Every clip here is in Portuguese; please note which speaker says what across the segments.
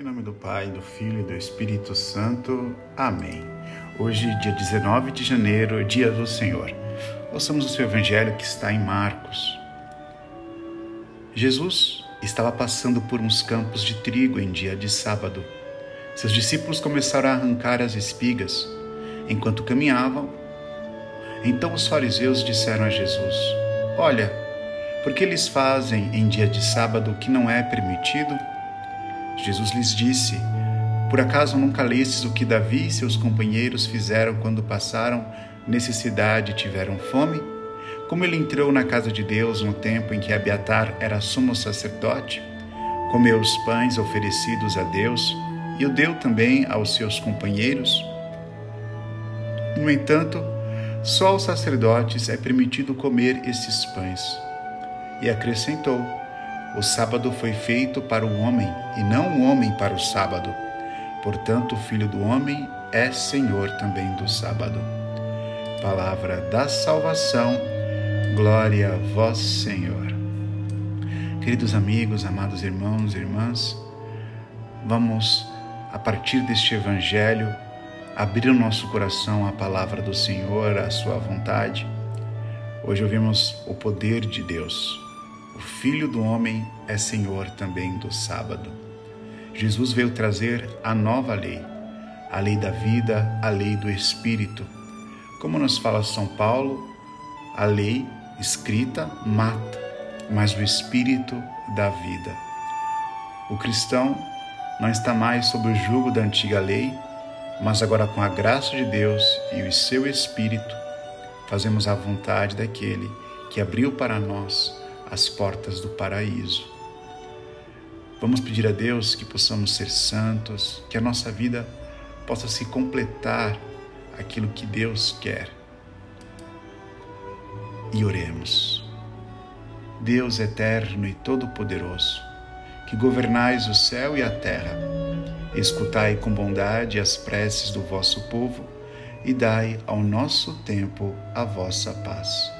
Speaker 1: Em nome do Pai, do Filho e do Espírito Santo. Amém. Hoje, dia 19 de janeiro, dia do Senhor. Ouçamos o seu evangelho que está em Marcos. Jesus estava passando por uns campos de trigo em dia de sábado. Seus discípulos começaram a arrancar as espigas. Enquanto caminhavam, então os fariseus disseram a Jesus: Olha, por que eles fazem em dia de sábado o que não é permitido? Jesus lhes disse: Por acaso nunca lestes o que Davi e seus companheiros fizeram quando passaram necessidade e tiveram fome? Como ele entrou na casa de Deus no tempo em que Abiatar era sumo sacerdote, comeu os pães oferecidos a Deus e o deu também aos seus companheiros? No entanto, só aos sacerdotes é permitido comer esses pães. E acrescentou: o sábado foi feito para o homem e não o homem para o sábado. Portanto, o Filho do Homem é Senhor também do sábado. Palavra da salvação, glória a vós, Senhor. Queridos amigos, amados irmãos e irmãs, vamos, a partir deste Evangelho, abrir o nosso coração à palavra do Senhor, à Sua vontade. Hoje ouvimos o poder de Deus o Filho do Homem é Senhor também do sábado. Jesus veio trazer a nova lei, a lei da vida, a lei do Espírito. Como nos fala São Paulo, a lei escrita mata, mas o Espírito dá vida. O cristão não está mais sob o jugo da antiga lei, mas agora com a graça de Deus e o seu Espírito, fazemos a vontade daquele que abriu para nós as portas do paraíso. Vamos pedir a Deus que possamos ser santos, que a nossa vida possa se completar aquilo que Deus quer. E oremos. Deus eterno e todo-poderoso, que governais o céu e a terra, escutai com bondade as preces do vosso povo e dai ao nosso tempo a vossa paz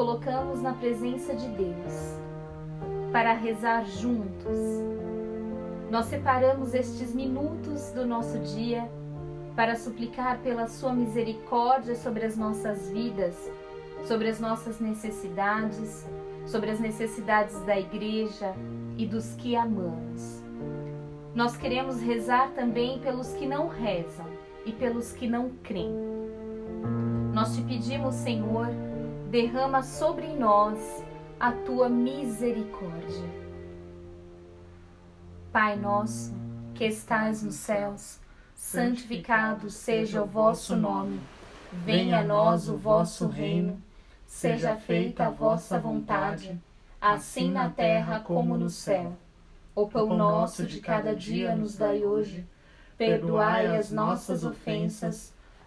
Speaker 2: Colocamos na presença de Deus para rezar juntos. Nós separamos estes minutos do nosso dia para suplicar pela Sua misericórdia sobre as nossas vidas, sobre as nossas necessidades, sobre as necessidades da igreja e dos que amamos. Nós queremos rezar também pelos que não rezam e pelos que não creem. Nós te pedimos, Senhor, derrama sobre nós a tua misericórdia. Pai nosso, que estais nos céus, santificado seja o vosso nome. Venha a nós o vosso reino. Seja feita a vossa vontade, assim na terra como no céu. O pão nosso de cada dia nos dai hoje. Perdoai as nossas ofensas,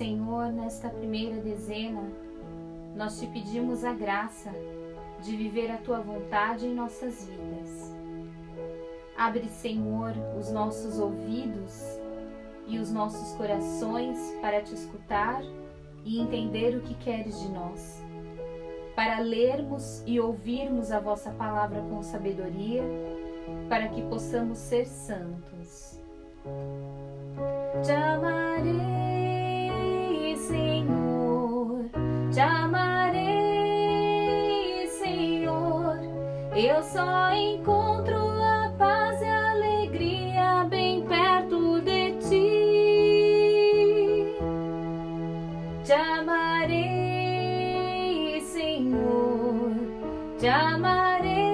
Speaker 2: Senhor, nesta primeira dezena, nós te pedimos a graça de viver a tua vontade em nossas vidas. Abre, Senhor, os nossos ouvidos e os nossos corações para te escutar e entender o que queres de nós para lermos e ouvirmos a vossa palavra com sabedoria, para que possamos ser santos. Te amarei, te amarei, Senhor, eu só encontro a paz e a alegria bem perto de ti. Te amarei. Te amarei,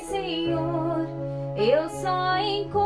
Speaker 2: Senhor. Eu só encontro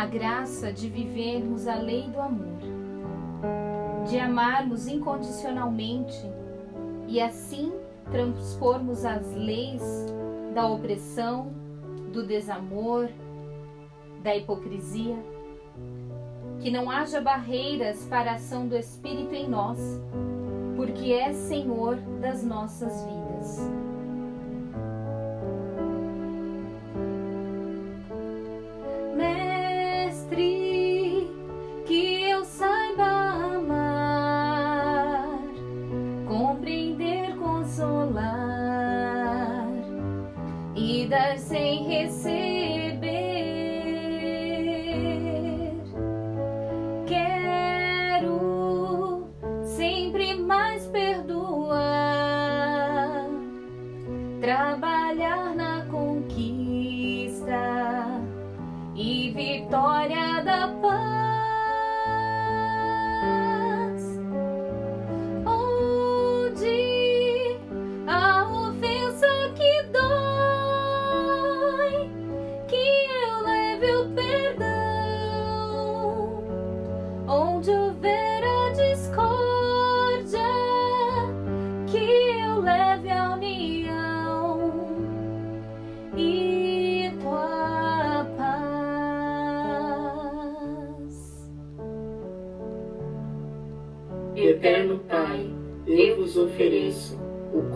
Speaker 2: a graça de vivermos a lei do amor, de amarmos incondicionalmente e assim transpormos as leis da opressão, do desamor, da hipocrisia. Que não haja barreiras para a ação do Espírito em nós, porque é Senhor das nossas vidas.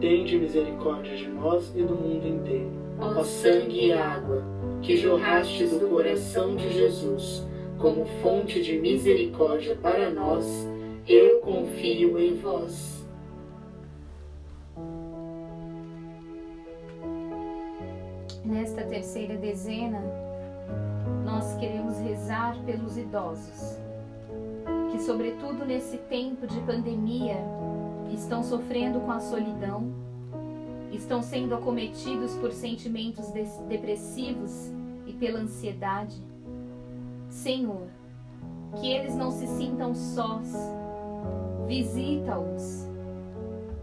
Speaker 3: Tende misericórdia de nós e do mundo inteiro.
Speaker 2: ó
Speaker 3: sangue e água, que jorrastes do coração de Jesus, como fonte de misericórdia para nós, eu confio em vós.
Speaker 2: Nesta terceira dezena, nós queremos rezar pelos idosos, que, sobretudo nesse tempo de pandemia, estão sofrendo com a solidão, estão sendo acometidos por sentimentos depressivos e pela ansiedade. Senhor, que eles não se sintam sós, visita-os,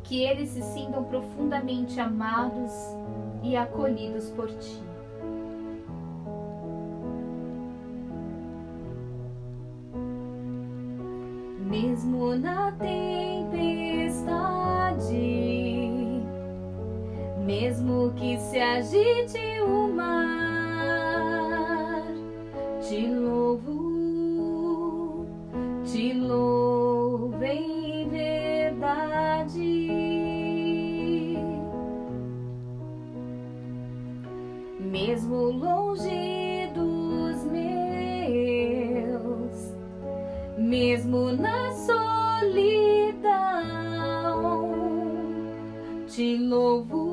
Speaker 2: que eles se sintam profundamente amados e acolhidos por ti. Mesmo na tempestade, mesmo que se agite o mar, te louvo, te louvo em verdade. mesmo longe dos meus, mesmo na solidão, te louvo,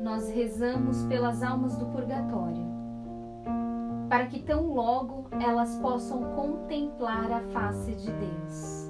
Speaker 2: nós rezamos pelas almas do purgatório, para que tão logo elas possam contemplar a face de Deus.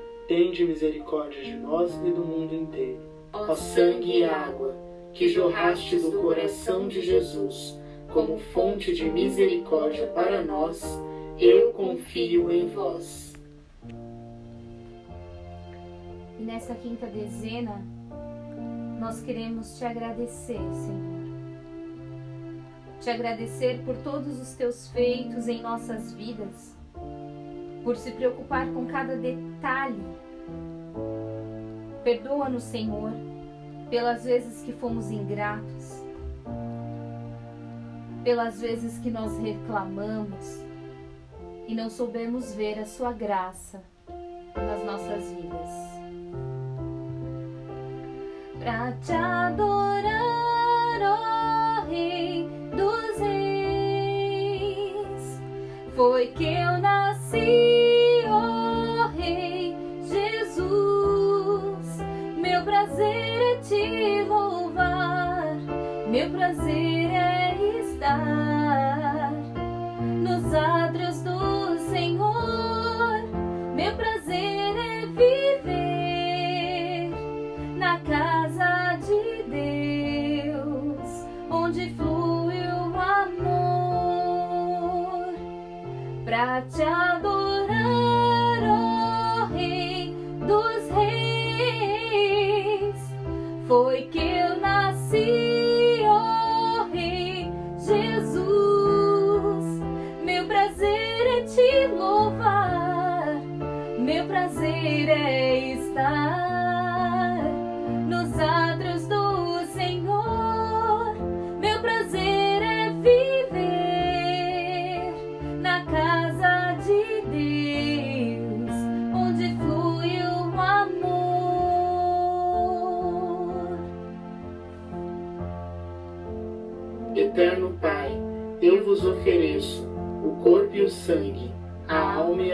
Speaker 3: tende misericórdia de nós e do mundo inteiro. Ó sangue e água, que jorraste do coração de Jesus, como fonte de misericórdia para nós, eu confio em vós.
Speaker 2: E nessa quinta dezena, nós queremos te agradecer, Senhor te agradecer por todos os teus feitos em nossas vidas, por se preocupar com cada detalhe. Perdoa-nos, Senhor, pelas vezes que fomos ingratos, pelas vezes que nós reclamamos e não soubemos ver a Sua graça nas nossas vidas. Para te adorar, ó oh Rei Foi que eu nasci, ó oh Rei Jesus. Meu prazer é te louvar, meu prazer é estar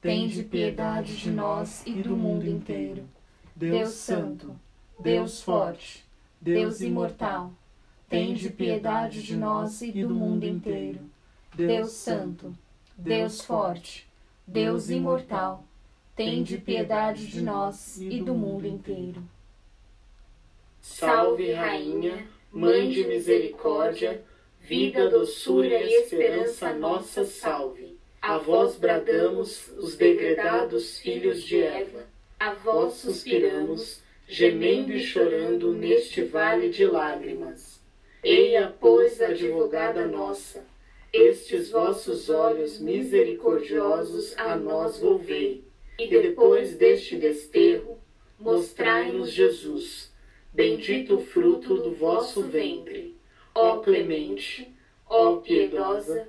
Speaker 2: tende piedade de nós e do mundo inteiro. Deus Santo, Deus Forte, Deus Imortal, tende piedade de nós e do mundo inteiro. Deus Santo, Deus Forte, Deus Imortal, tende piedade de nós e do mundo inteiro.
Speaker 3: Salve, Rainha, Mãe de Misericórdia, vida, doçura e esperança nossa, salve. A vós bradamos, os degredados filhos de Eva. A vós suspiramos, gemendo e chorando neste vale de lágrimas. Eia, pois, advogada nossa, estes vossos olhos misericordiosos a nós volvei, e depois deste desterro, mostrai-nos Jesus, bendito o fruto do vosso ventre. Ó clemente, ó piedosa,